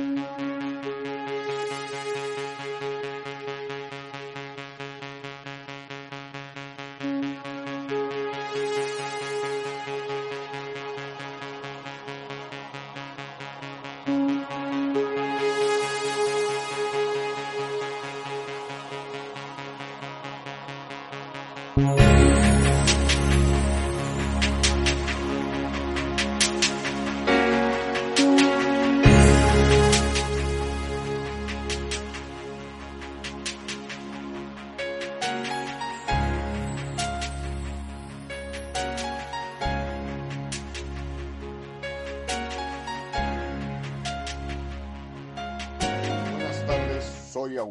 Buenas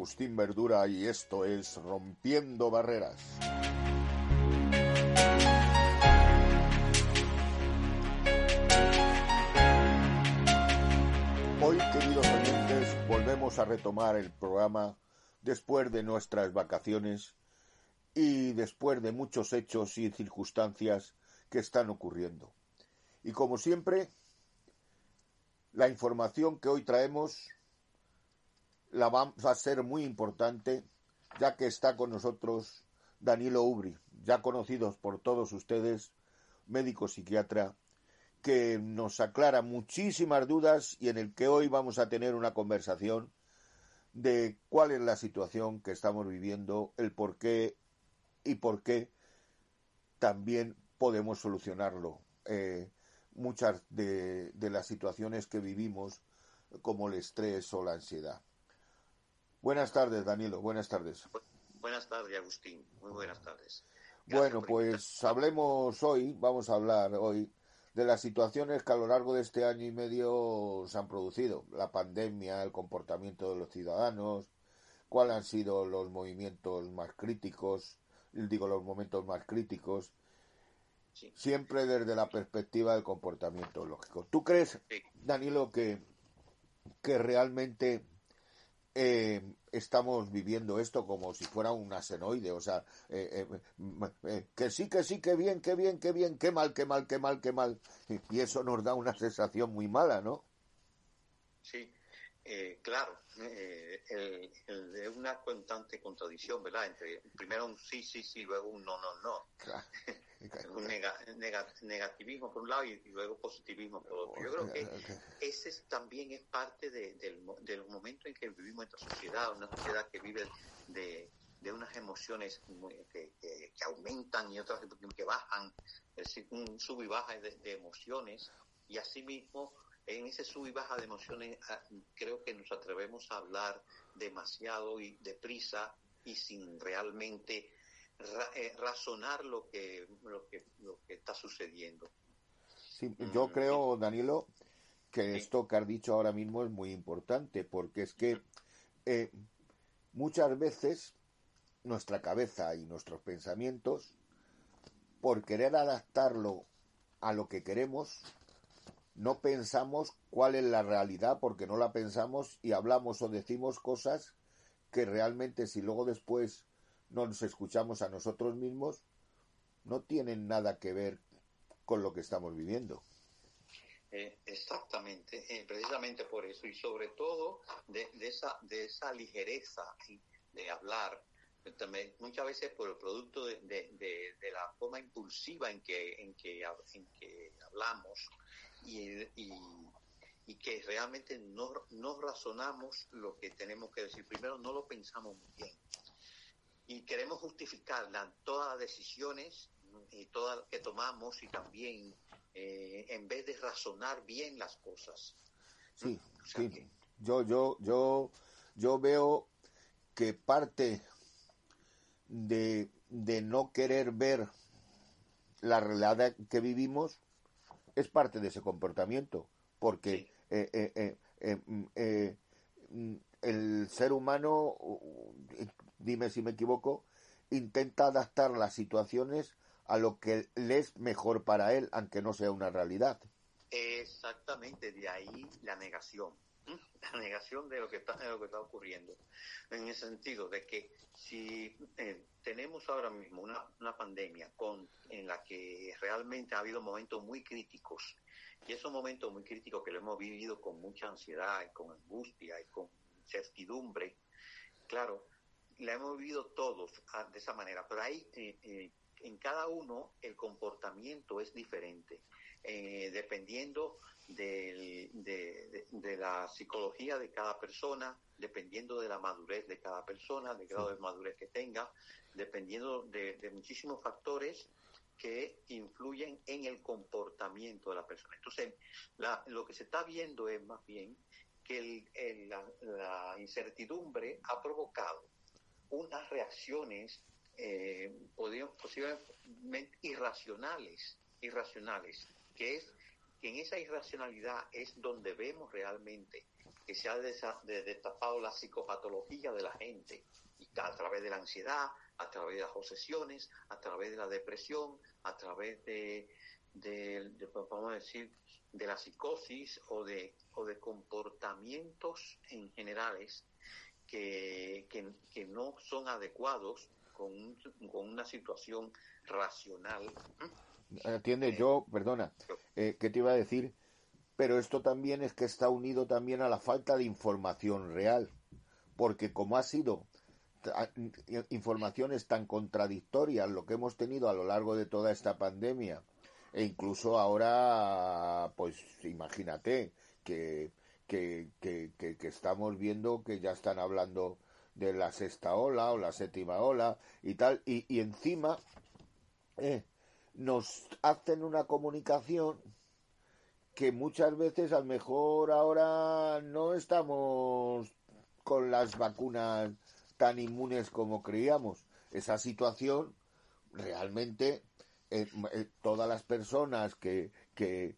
Agustín Verdura y esto es Rompiendo Barreras. Hoy, queridos oyentes, volvemos a retomar el programa después de nuestras vacaciones y después de muchos hechos y circunstancias que están ocurriendo. Y como siempre, la información que hoy traemos la va a ser muy importante, ya que está con nosotros Danilo Ubri, ya conocidos por todos ustedes, médico psiquiatra, que nos aclara muchísimas dudas y en el que hoy vamos a tener una conversación de cuál es la situación que estamos viviendo, el por qué y por qué también podemos solucionarlo. Eh, muchas de, de las situaciones que vivimos, como el estrés o la ansiedad. Buenas tardes, Danilo. Buenas tardes. Buenas tardes, Agustín. Muy buenas tardes. Gracias bueno, pues hablemos hoy, vamos a hablar hoy de las situaciones que a lo largo de este año y medio se han producido. La pandemia, el comportamiento de los ciudadanos, cuáles han sido los movimientos más críticos, digo los momentos más críticos, sí. siempre desde la perspectiva del comportamiento lógico. ¿Tú crees, sí. Danilo, que, que realmente eh, estamos viviendo esto como si fuera un asenoide, o sea, eh, eh, que sí, que sí, que bien, que bien, que bien, que mal, que mal, que mal, que mal. Y eso nos da una sensación muy mala, ¿no? Sí, claro, el, el, de una constante contradicción, ¿verdad? Entre primero un sí, sí, sí, luego un no, no, no. Claro. un nega, nega, negativismo por un lado y, y, luego positivismo por otro. Yo creo que okay. ese es, también es parte de, del, del momento en que vivimos en nuestra sociedad, una sociedad que vive de, de unas emociones que, que, que, aumentan y otras que bajan, es decir, un sub y baja de, de emociones y asimismo en ese sub y baja de emociones creo que nos atrevemos a hablar demasiado y deprisa y sin realmente ra eh, razonar lo que, lo que lo que está sucediendo. Sí, yo mm, creo, Danilo, que sí. esto que has dicho ahora mismo es muy importante, porque es que eh, muchas veces nuestra cabeza y nuestros pensamientos, por querer adaptarlo a lo que queremos, no pensamos cuál es la realidad porque no la pensamos y hablamos o decimos cosas que realmente si luego después no nos escuchamos a nosotros mismos, no tienen nada que ver con lo que estamos viviendo. Eh, exactamente, eh, precisamente por eso y sobre todo de, esa de esa ligereza de hablar también, muchas veces por el producto de, la forma impulsiva en que en que en que hablamos y, y, que realmente no, no razonamos lo que tenemos que decir. Primero no lo pensamos bien y queremos justificar la, todas las decisiones y todas que tomamos y también eh, en vez de razonar bien las cosas. Sí, o sea sí. Que... Yo, yo, yo, yo veo que parte de, de no querer ver la realidad que vivimos es parte de ese comportamiento, porque sí. eh, eh, eh, el ser humano dime si me equivoco, intenta adaptar las situaciones a lo que le es mejor para él, aunque no sea una realidad. Exactamente, de ahí la negación. la negación de lo que está, lo que está ocurriendo, en el sentido de que si eh, tenemos ahora mismo una, una pandemia con, en la que realmente ha habido momentos muy críticos, y esos momentos muy críticos que lo hemos vivido con mucha ansiedad y con angustia y con certidumbre, claro, la hemos vivido todos ah, de esa manera, pero ahí eh, eh, en cada uno el comportamiento es diferente, dependiendo de, la psicología de cada persona, dependiendo de la madurez de cada persona, del grado de madurez que tenga, dependiendo de, muchísimos factores que influyen en el comportamiento de la persona. Entonces, lo que se está viendo es más bien que la, incertidumbre ha provocado unas reacciones eh, posiblemente irracionales, irracionales, que es que en esa irracionalidad es donde vemos realmente que se ha destapado la psicopatología de la gente, y a través de la ansiedad, a través de las obsesiones, a través de la depresión, a través de, vamos decir, de la psicosis o de, o de comportamientos en generales que, que, no son adecuados con, con una situación racional Atiende, yo, perdona, eh, ¿qué te iba a decir? Pero esto también es que está unido también a la falta de información real, porque como ha sido informaciones tan contradictorias lo que hemos tenido a lo largo de toda esta pandemia, e incluso ahora, pues imagínate que, que, estamos viendo que ya están hablando de la sexta ola o la séptima ola y tal, y, encima, eh, nos hacen una comunicación que muchas veces a lo mejor ahora no estamos con las vacunas tan inmunes como creíamos. Esa situación realmente eh, eh, todas las personas que, que,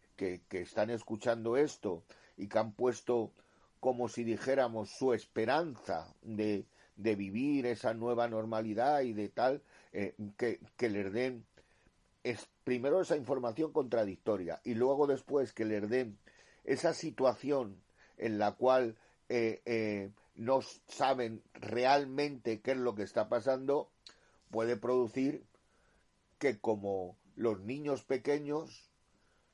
están escuchando esto y que han puesto como si dijéramos su esperanza de, de vivir esa nueva normalidad y de tal, eh, que, que les den primero esa información contradictoria y luego después que le den esa situación en la cual eh, eh, no saben realmente qué es lo que está pasando, puede producir que como los niños pequeños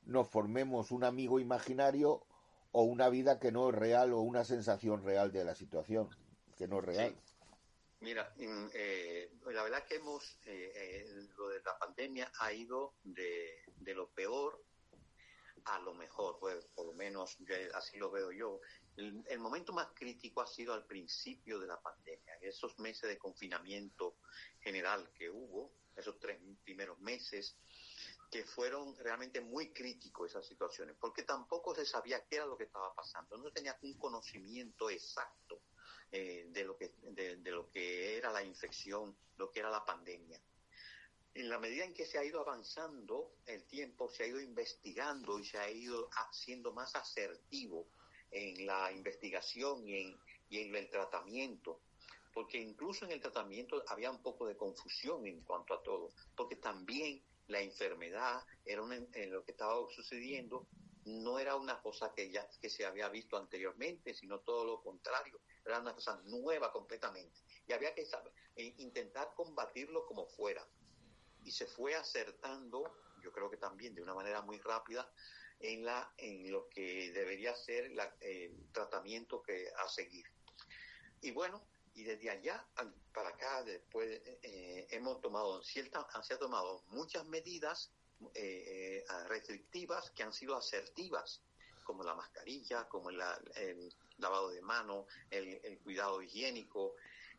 nos formemos un amigo imaginario o una vida que no es real o una sensación real de la situación que no es real. Mira, eh, la verdad que hemos, eh, eh, lo de la pandemia ha ido de, lo peor a lo mejor, pues por lo menos así lo veo yo. El, momento más crítico ha sido al principio de la pandemia, esos meses de confinamiento general que hubo, esos tres primeros meses, que fueron realmente muy críticos esas situaciones, porque tampoco se sabía qué era lo que estaba pasando, no tenía un conocimiento exacto eh, de, lo que, de, lo que era la infección, lo que era la pandemia. En la medida en que se ha ido avanzando el tiempo, se ha ido investigando y se ha ido haciendo más asertivo en la investigación y en, y en el tratamiento, porque incluso en el tratamiento había un poco de confusión en cuanto a todo, porque también la enfermedad era en lo que estaba sucediendo no era una cosa que ya que se había visto anteriormente, sino todo lo contrario, era una cosa nueva completamente. Y había que saber, e intentar combatirlo como fuera. Y se fue acertando, yo creo que también de una manera muy rápida, en, la, en lo que debería ser el tratamiento que a seguir. Y bueno, y desde allá para acá después eh, hemos tomado cierta, se han tomado muchas medidas eh, eh, restrictivas que han sido asertivas, como la mascarilla, como el lavado de manos, el, cuidado higiénico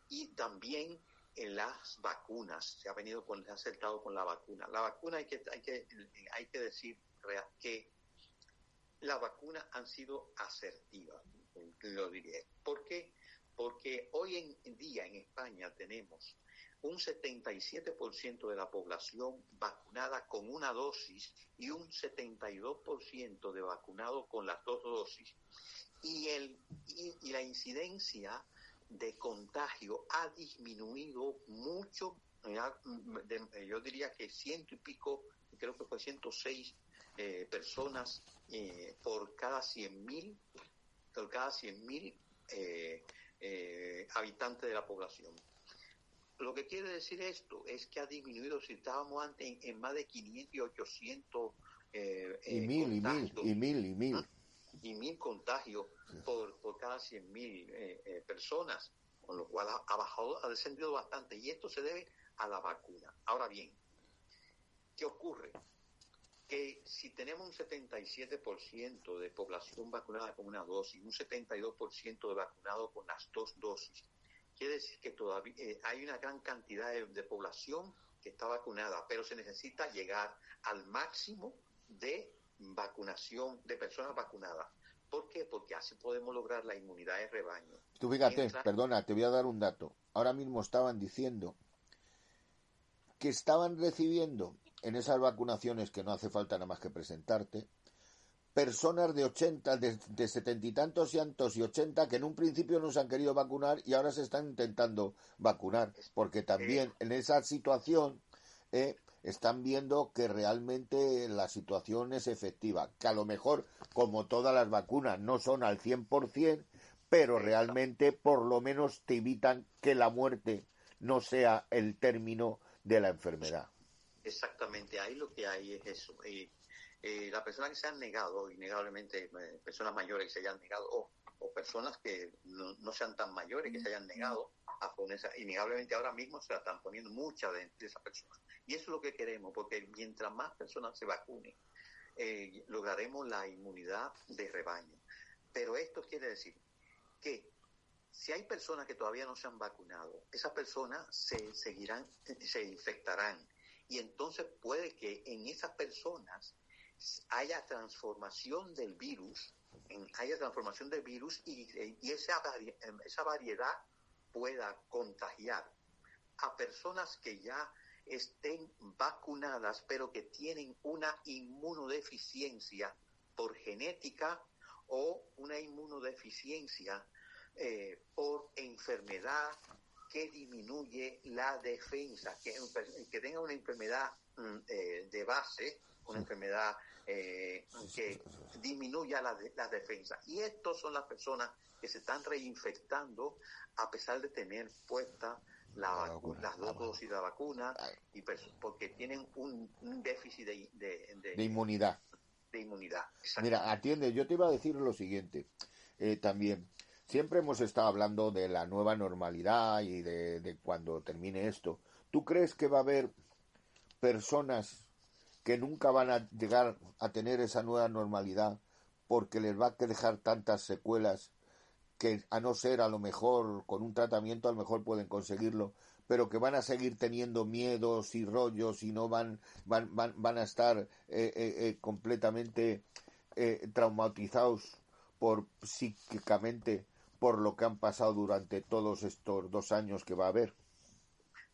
y también en las vacunas. Se ha venido con, se ha acertado con la vacuna. La vacuna hay que, hay que, hay que decir que las vacunas han sido asertivas, lo diré. ¿Por qué? Porque hoy en día en España tenemos un 77% de la población vacunada con una dosis y un 72% de vacunado con las dos dosis. Y, el, y, la incidencia de contagio ha disminuido mucho, yo diría que ciento y pico, creo que fue 106 eh, personas eh, por cada 100.000 por cada 100.000 eh, eh, habitantes de la población. Lo que quiere decir esto es que ha disminuido, si estábamos antes en, más de 500 y 800 eh, y mil, y mil, y mil, y mil. Y mil contagios por, por cada 100.000 eh, personas, con lo cual ha, bajado, ha descendido bastante. Y esto se debe a la vacuna. Ahora bien, ¿qué ocurre? Que si tenemos un 77% de población vacunada con una dosis, un 72% de vacunado con las dos dosis, quiere decir que todavía eh, hay una gran cantidad de, población que está vacunada, pero se necesita llegar al máximo de vacunación de personas vacunadas. ¿Por qué? Porque así podemos lograr la inmunidad de rebaño. Tú fíjate, perdona, te voy a dar un dato. Ahora mismo estaban diciendo que estaban recibiendo en esas vacunaciones que no hace falta nada más que presentarte, personas de 80, de, setenta y tantos y tantos y 80 que en un principio no se han querido vacunar y ahora se están intentando vacunar, porque también en esa situación eh, están viendo que realmente la situación es efectiva, que a lo mejor, como todas las vacunas, no son al 100%, pero realmente por lo menos te evitan que la muerte no sea el término de la enfermedad. Exactamente, ahí lo que hay es eso. Eh, las personas que se han negado, innegablemente eh, personas mayores que se hayan negado, o, personas que no, sean tan mayores que se hayan negado a ponerse, innegablemente ahora mismo se la están poniendo muchas de, esas personas. Y eso es lo que queremos, porque mientras más personas se vacunen, eh, lograremos la inmunidad de rebaño. Pero esto quiere decir que si hay personas que todavía no se han vacunado, esas personas se seguirán, se infectarán. Y entonces puede que en esas personas haya transformación del virus, haya transformación del virus y, esa, esa variedad pueda contagiar a personas que ya estén vacunadas, pero que tienen una inmunodeficiencia por genética o una inmunodeficiencia eh, por enfermedad que disminuye la defensa, que, que tenga una enfermedad mm, eh, de base, una enfermedad eh, que disminuya la, la defensa. Y estos son las personas que se están reinfectando a pesar de tener puesta la, las dos dosis de la vacuna y porque tienen un, déficit de, de, inmunidad. De inmunidad. Mira, atiende, yo te iba a decir lo siguiente eh, también. Siempre hemos estado hablando de la nueva normalidad y de, cuando termine esto. ¿Tú crees que va a haber personas que nunca van a llegar a tener esa nueva normalidad porque les va a dejar tantas secuelas que a no ser a lo mejor con un tratamiento a lo mejor pueden conseguirlo, pero que van a seguir teniendo miedos y rollos y no van van van, van a estar eh, eh, eh, completamente traumatizados por psíquicamente por lo que han pasado durante todos estos dos años que va a haber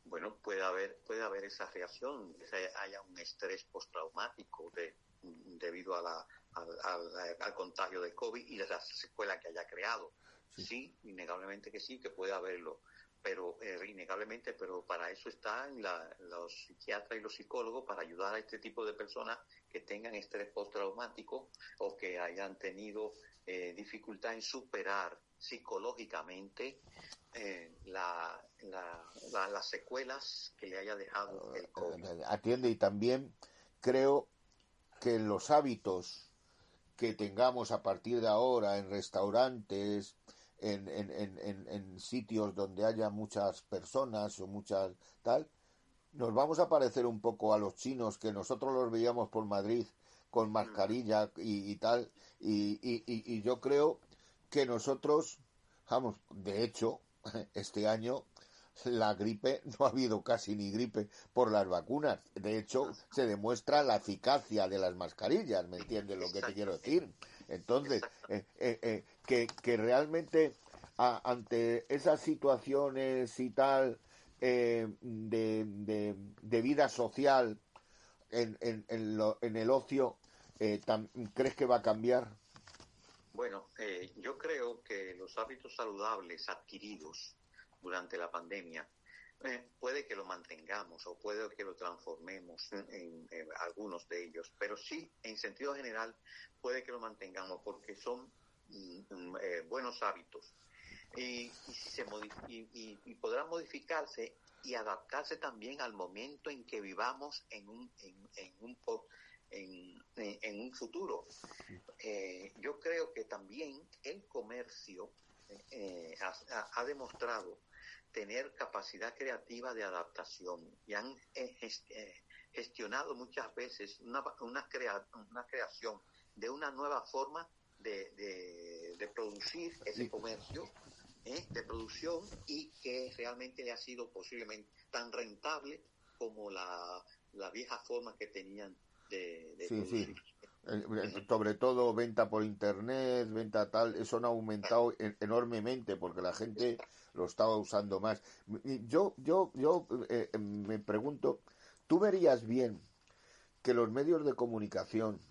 bueno, puede haber, puede haber esa reacción, que haya un estrés postraumático de, debido a la, al, contagio de COVID y de la secuela que haya creado. Sí. innegablemente que sí, que puede haberlo, pero eh, innegablemente, pero para eso están los psiquiatras y los psicólogos para ayudar a este tipo de personas que tengan estrés postraumático o que hayan tenido eh, dificultad en superar psicológicamente eh, la, las secuelas que le haya dejado el COVID. Atiende y también creo que los hábitos que tengamos a partir de ahora en restaurantes, en, en, en, en, sitios donde haya muchas personas o muchas tal, nos vamos a parecer un poco a los chinos que nosotros los veíamos por Madrid con mascarilla y, tal, y, y, y, yo creo que nosotros, vamos, de hecho, este año la gripe no ha habido casi ni gripe por las vacunas. De hecho, se demuestra la eficacia de las mascarillas, ¿me entiendes lo que te quiero decir? Entonces, eh, eh, eh, que, que, realmente ante esas situaciones y tal de, de, vida social en, en, en, lo, en el ocio, ¿crees que va a cambiar? Bueno, eh, yo creo que los hábitos saludables adquiridos durante la pandemia eh, puede que lo mantengamos o puede que lo transformemos en, algunos de ellos, pero sí, en sentido general, puede que lo mantengamos porque son eh, buenos hábitos. Y, se y, podrá modificarse y adaptarse también al momento en que vivamos en un, en, un, en, un futuro. Eh, yo creo que también el comercio eh, ha, demostrado tener capacidad creativa de adaptación y han gestionado muchas veces una, una, una creación de una nueva forma de, de, producir ese comercio, ¿eh? de producción, y que realmente le ha sido posiblemente tan rentable como la, la vieja forma que tenían de, producir. Sobre todo venta por internet, venta tal, eso ha aumentado enormemente porque la gente lo estaba usando más. Yo, yo, yo eh, me pregunto, ¿tú verías bien que los medios de comunicación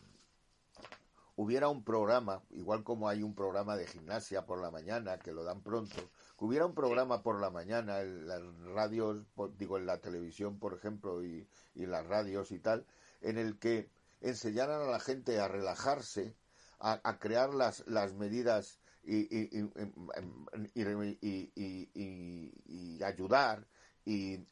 hubiera un programa, igual como hay un programa de gimnasia por la mañana, que lo dan pronto, que hubiera un programa por la mañana en las radios, digo, en la televisión, por ejemplo, y, y las radios y tal, en el que enseñaran a la gente a relajarse, a, crear las, las medidas y, y, y ayudar y,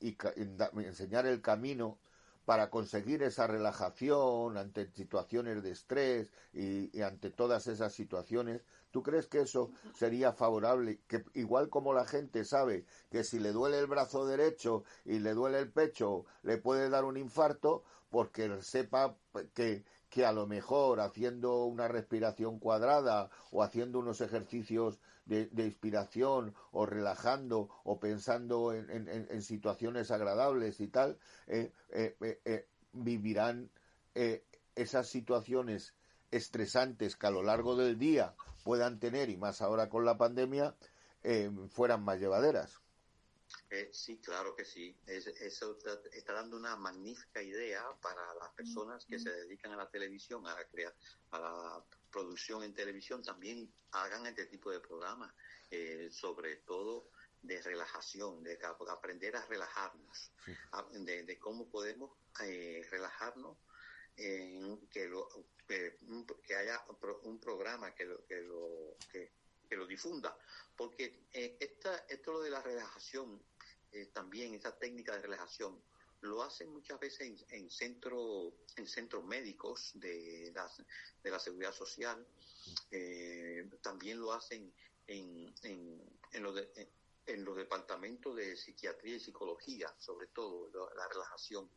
enseñar el camino para conseguir esa relajación ante situaciones de estrés y, ante todas esas situaciones, ¿tú crees que eso sería favorable? Que igual como la gente sabe que si le duele el brazo derecho y le duele el pecho, le puede dar un infarto, porque sepa que, que a lo mejor haciendo una respiración cuadrada o haciendo unos ejercicios de, inspiración o relajando o pensando en, situaciones agradables y tal, eh, eh, eh, vivirán esas situaciones estresantes que a lo largo del día puedan tener, y más ahora con la pandemia, fueran más llevaderas. Sí, claro que sí. eso está, dando una magnífica idea para las personas que se dedican a la televisión, a, crear, a la producción en televisión también hagan este tipo de programas, eh, sobre todo de relajación, de aprender a relajarnos, de, cómo podemos eh, relajarnos, que, lo, que, haya un programa que lo, que lo, que, lo difunda, porque eh, esto lo de la relajación, también esa técnica de relajación, lo hacen muchas veces en, centro, en centros médicos de la, de la seguridad social, eh, también lo hacen en, en, en, los en los departamentos de psiquiatría y psicología, sobre todo la, relajación.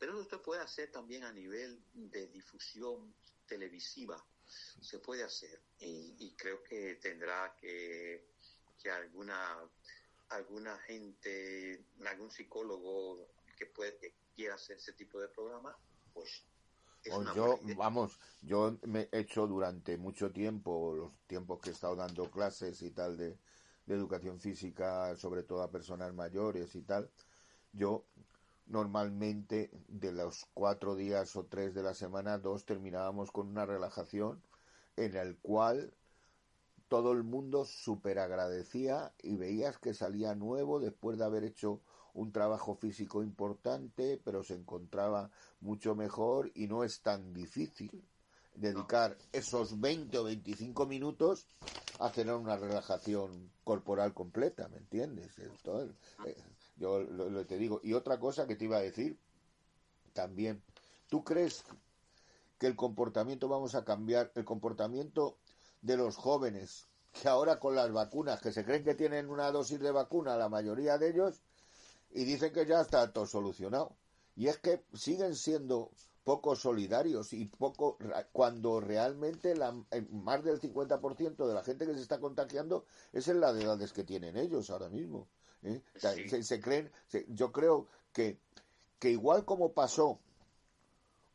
Pero esto se puede hacer también a nivel de difusión televisiva, se puede hacer y, creo que tendrá que, que alguna alguna gente, algún psicólogo que puede que quiera hacer ese tipo de programa, pues yo, vamos, yo me he hecho durante mucho tiempo, los tiempos que he estado dando clases y tal de, de, educación física, sobre todo a personas mayores y tal, yo normalmente de los cuatro días o tres de la semana, dos terminábamos con una relajación en el cual todo el mundo súper agradecía y veías que salía nuevo después de haber hecho un trabajo físico importante, pero se encontraba mucho mejor y no es tan difícil dedicar esos 20 o 25 minutos a tener una relajación corporal completa, ¿me entiendes? Eh, yo lo, te digo. Y otra cosa que te iba a decir también, ¿tú crees que el comportamiento vamos a cambiar, el comportamiento de los jóvenes, que ahora con las vacunas, que se creen que tienen una dosis de vacuna, la mayoría de ellos, y dicen que ya está todo solucionado. Y es que siguen siendo poco solidarios y poco cuando realmente la, eh, más del 50% de la gente que se está contagiando es en las edades que tienen ellos ahora mismo. ¿eh? Se, creen, yo creo que, que igual como pasó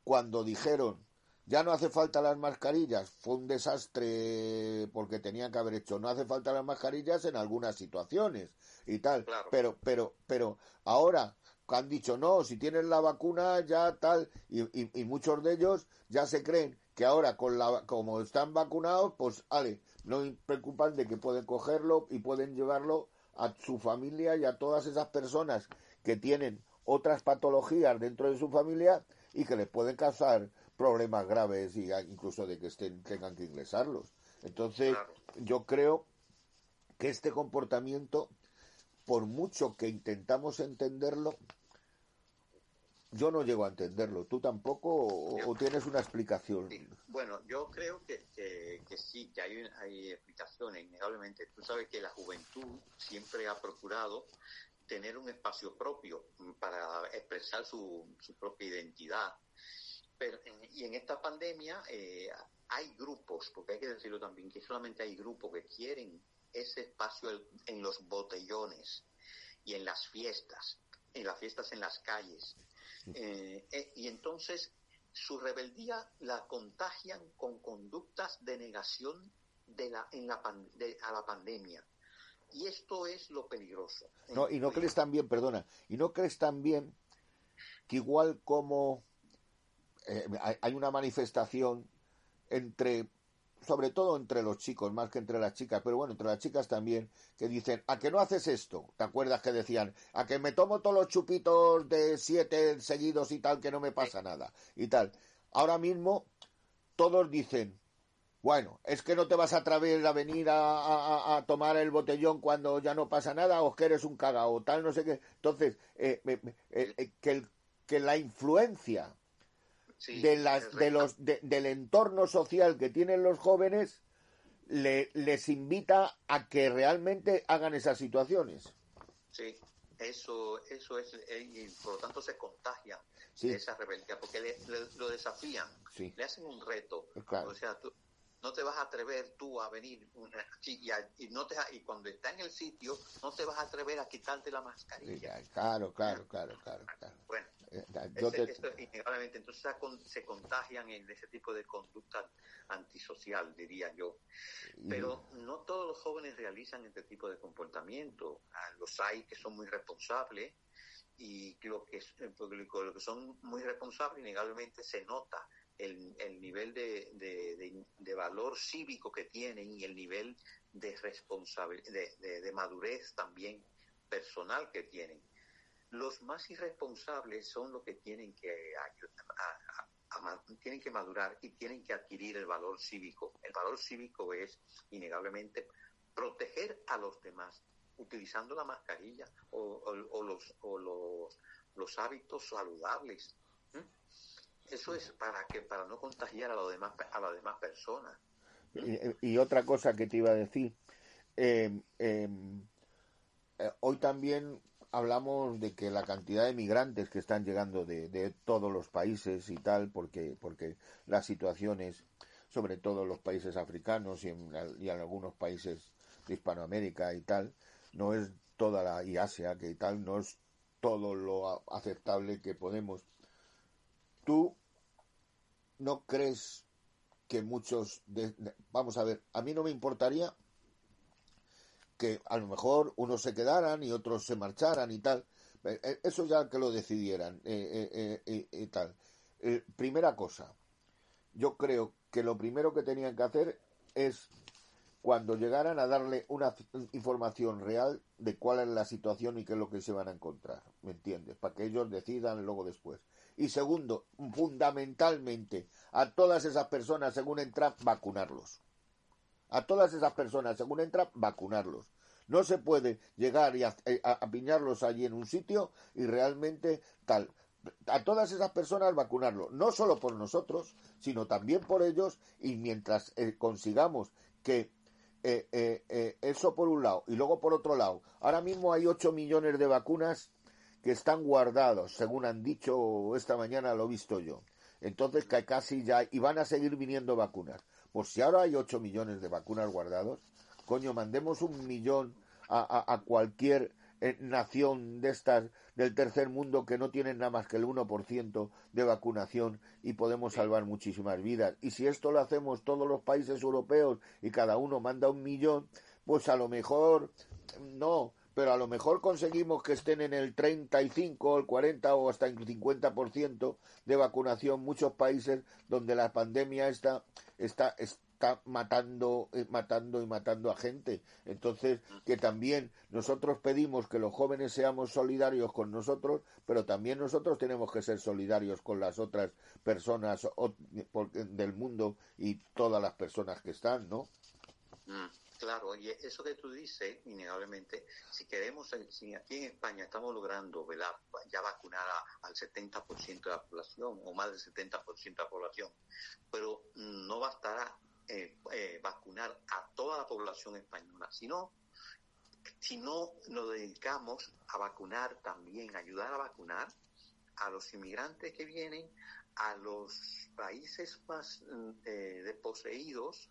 cuando dijeron ya no hace falta las mascarillas, fue un desastre porque tenían que haber hecho, no hace falta las mascarillas en algunas situaciones y tal, pero, pero, pero ahora han dicho no, si tienen la vacuna ya tal, y, y, muchos de ellos ya se creen que ahora con la, como están vacunados, pues ale, no preocupan de que pueden cogerlo y pueden llevarlo a su familia y a todas esas personas que tienen otras patologías dentro de su familia y que les pueden causar problemas graves y incluso de que estén tengan que ingresarlos. Entonces, yo creo que este comportamiento, por mucho que intentamos entenderlo, yo no llego a entenderlo. ¿Tú tampoco o, tienes una explicación? Bueno, yo creo que, que, sí, que hay, hay explicaciones, innegablemente. Tú sabes que la juventud siempre ha procurado tener un espacio propio para expresar su, su propia identidad. Pero, y en esta pandemia eh, hay grupos, porque hay que decirlo también, que solamente hay grupos que quieren ese espacio en los botellones y en las fiestas, en las fiestas en las calles. Eh, eh, y entonces su rebeldía la contagian con conductas de negación de la, en la a la pandemia. Y esto es lo peligroso. No, y no crees también, perdona, y no crees también que igual como eh, hay una manifestación entre sobre todo entre los chicos, más que entre las chicas, pero bueno, entre las chicas también, que dicen, ¿a que no haces esto? ¿Te acuerdas que decían, a que me tomo todos los chupitos de siete seguidos y tal, que no me pasa nada? Y tal. Ahora mismo, todos dicen, bueno, es que no te vas a atrever a venir a, tomar el botellón cuando ya no pasa nada, o que eres un cagao, tal, no sé qué. Entonces, eh, eh, que, que la influencia de las, de los, del entorno social que tienen los jóvenes le, les invita a que realmente hagan esas situaciones. Sí, eso, eso es, eh, y por lo tanto se contagia esa rebeldía, porque le, lo desafían, le hacen un reto. O sea, tú, no te vas a atrever tú a venir y, y, no te, y cuando está en el sitio, no te vas a atrever a quitarte la mascarilla. claro, claro, claro, claro. Bueno, eh, esto innegablemente, entonces se contagian en ese tipo de conducta antisocial, diría yo. Pero no todos los jóvenes realizan este tipo de comportamiento. Ah, los hay que son muy responsables y lo que, eh, lo que son muy responsables, innegablemente se nota el, el nivel de, de, valor cívico que tienen y el nivel de, responsabilidad, de madurez también personal que tienen los más irresponsables son los que tienen que tienen que madurar y tienen que adquirir el valor cívico. El valor cívico es innegablemente proteger a los demás utilizando la mascarilla o, los, o los, hábitos saludables. Eso es para que para no contagiar a los demás a las demás personas. Y, otra cosa que te iba a decir, eh, eh, eh, hoy también hablamos de que la cantidad de migrantes que están llegando de, todos los países y tal, porque, porque las situaciones, sobre todo en los países africanos y en, y en algunos países de Hispanoamérica y tal, no es toda la, y Asia que tal, no es todo lo aceptable que podemos. ¿Tú no crees que muchos, vamos a ver, a mí no me importaría que a lo mejor unos se quedaran y otros se marcharan y tal. Eh, eh, eso ya que lo decidieran eh, y tal. primera cosa, yo creo que lo primero que tenían que hacer es cuando llegaran a darle una información real de cuál es la situación y qué es lo que se van a encontrar, ¿me entiendes? Para que ellos decidan luego después. Y segundo, fundamentalmente, a todas esas personas, según entran, vacunarlos a todas esas personas, según entra, vacunarlos. No se puede llegar y eh, apiñarlos allí en un sitio y realmente tal. A todas esas personas vacunarlos, no solo por nosotros, sino también por ellos y mientras eh, consigamos que eh, eso por un lado y luego por otro lado, ahora mismo hay 8 millones de vacunas que están guardados, según han dicho esta mañana, lo he visto yo. Entonces que casi ya, y van a seguir viniendo vacunas. Pues si ahora hay 8 millones de vacunas guardados, coño, mandemos un millón a, cualquier eh, nación de estas del tercer mundo que no tienen nada más que el 1% de vacunación y podemos salvar muchísimas vidas. Y si esto lo hacemos todos los países europeos y cada uno manda un millón, pues a lo mejor no, pero a lo mejor conseguimos que estén en el 35, el 40 o hasta el 50% de vacunación muchos países donde la pandemia está, está, está matando, eh, matando y matando a gente. Entonces, que también nosotros pedimos que los jóvenes seamos solidarios con nosotros, pero también nosotros tenemos que ser solidarios con las otras personas del mundo y todas las personas que están, ¿no? Mm. Claro, y eso que tú dices, innegablemente, si queremos, si aquí en España estamos logrando ya vacunar al 70% de la población o más del 70% de la población, pero no bastará eh, eh, vacunar a toda la población española, sino si no nos dedicamos a vacunar también, ayudar a vacunar a los inmigrantes que vienen, a los países más eh, desposeídos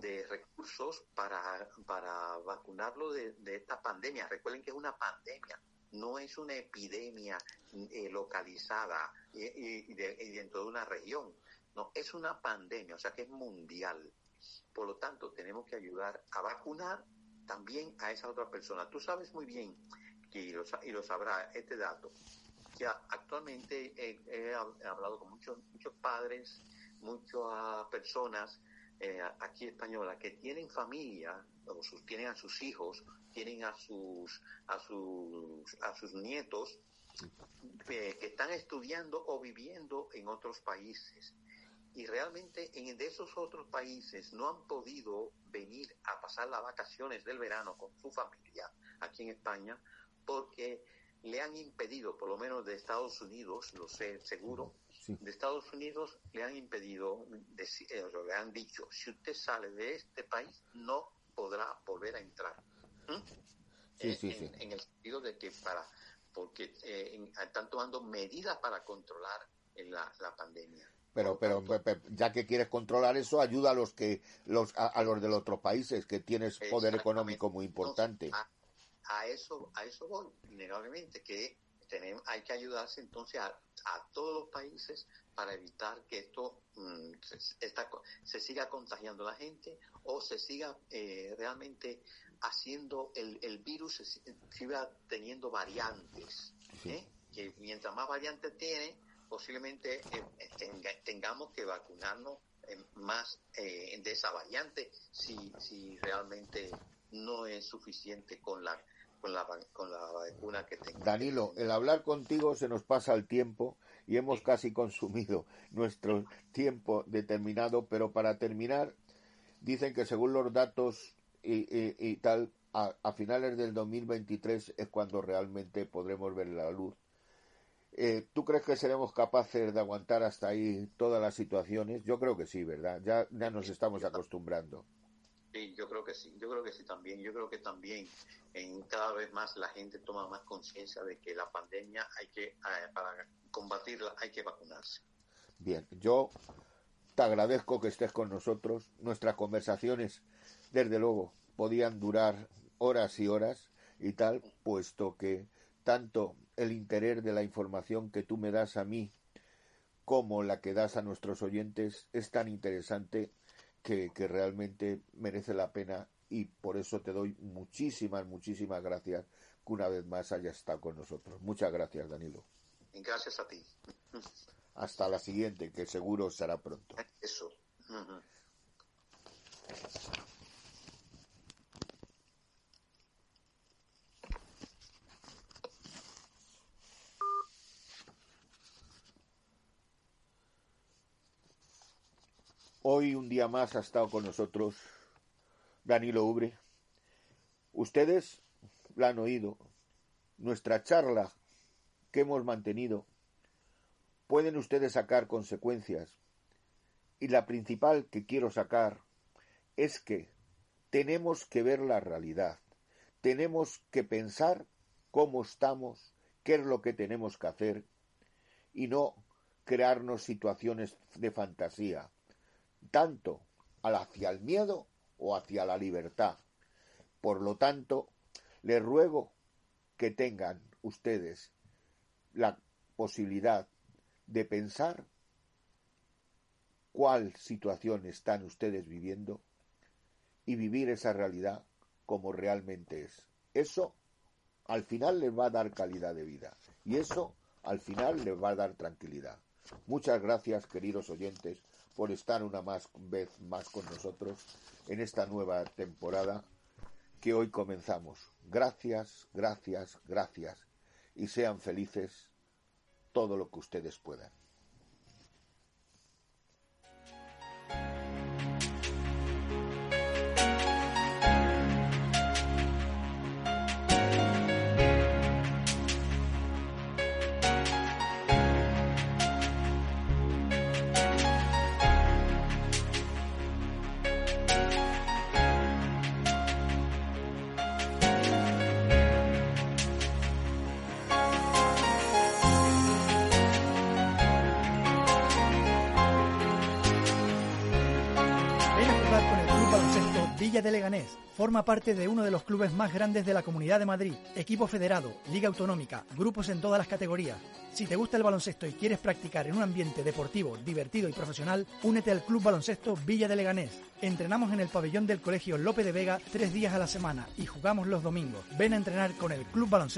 de recursos para, para vacunarlo de, esta pandemia. Recuerden que es una pandemia, no es una epidemia eh, localizada y, dentro de una región. No, es una pandemia, o sea que es mundial. Por lo tanto, tenemos que ayudar a vacunar también a esa otra persona. Tú sabes muy bien, y lo, y lo sabrá este dato, que actualmente he, hablado con muchos, muchos padres, muchas personas eh, aquí españolas que tienen familia, o sus, tienen a sus hijos, tienen a sus, a sus, a sus nietos, eh, que están estudiando o viviendo en otros países. Y realmente en de esos otros países no han podido venir a pasar las vacaciones del verano con su familia aquí en España porque le han impedido, por lo menos de Estados Unidos, lo sé seguro, de Estados Unidos le han impedido, eh, le han dicho, si usted sale de este país no podrá volver a entrar. en, el sentido de que para, porque eh, están tomando medidas para controlar la, la pandemia. Pero, pero ya que quieres controlar eso, ayuda a los que los a, los de los otros países que tienes poder económico muy importante. a, eso a eso voy, innegablemente que tenemos, hay que ayudarse entonces a, todos los países para evitar que esto mm, se, siga contagiando la gente o se siga eh, realmente haciendo el, el virus se, siga teniendo variantes. ¿eh? Que mientras más variantes tiene, posiblemente eh, tengamos que vacunarnos más eh, de esa variante si, si realmente no es suficiente con la con la, con la vacuna que tengo. Danilo, el hablar contigo se nos pasa el tiempo y hemos casi consumido nuestro tiempo determinado, pero para terminar, dicen que según los datos y, y, tal, a, a, finales del 2023 es cuando realmente podremos ver la luz eh, ¿Tú crees que seremos capaces de aguantar hasta ahí todas las situaciones? Yo creo que sí, ¿verdad? Ya, ya nos estamos acostumbrando. Sí, yo creo que sí, yo creo que sí también. Yo creo que también en cada vez más la gente toma más conciencia de que la pandemia hay que, eh, para combatirla hay que vacunarse. Bien, yo te agradezco que estés con nosotros. Nuestras conversaciones, desde luego, podían durar horas y horas y tal, puesto que tanto el interés de la información que tú me das a mí como la que das a nuestros oyentes es tan interesante que, realmente merece la pena y por eso te doy muchísimas, muchísimas gracias que una vez más hayas estado con nosotros. Muchas gracias, Danilo. Gracias a ti. Hasta la siguiente, que seguro será pronto. Eso. Hoy un día más ha estado con nosotros Danilo Ubre. Ustedes la han oído. Nuestra charla que hemos mantenido, pueden ustedes sacar consecuencias. Y la principal que quiero sacar es que tenemos que ver la realidad. Tenemos que pensar cómo estamos, qué es lo que tenemos que hacer y no crearnos situaciones de fantasía tanto hacia el miedo o hacia la libertad. Por lo tanto, les ruego que tengan ustedes la posibilidad de pensar cuál situación están ustedes viviendo y vivir esa realidad como realmente es. Eso al final les va a dar calidad de vida y eso al final les va a dar tranquilidad. Muchas gracias, queridos oyentes, por estar una más vez más con nosotros en esta nueva temporada que hoy comenzamos. Gracias, gracias, gracias y sean felices todo lo que ustedes puedan. Forma parte de uno de los clubes más grandes de la Comunidad de Madrid. Equipo federado, liga autonómica, grupos en todas las categorías. Si te gusta el baloncesto y quieres practicar en un ambiente deportivo, divertido y profesional, únete al Club Baloncesto Villa de Leganés. Entrenamos en el pabellón del Colegio Lope de Vega tres días a la semana y jugamos los domingos. Ven a entrenar con el Club Baloncesto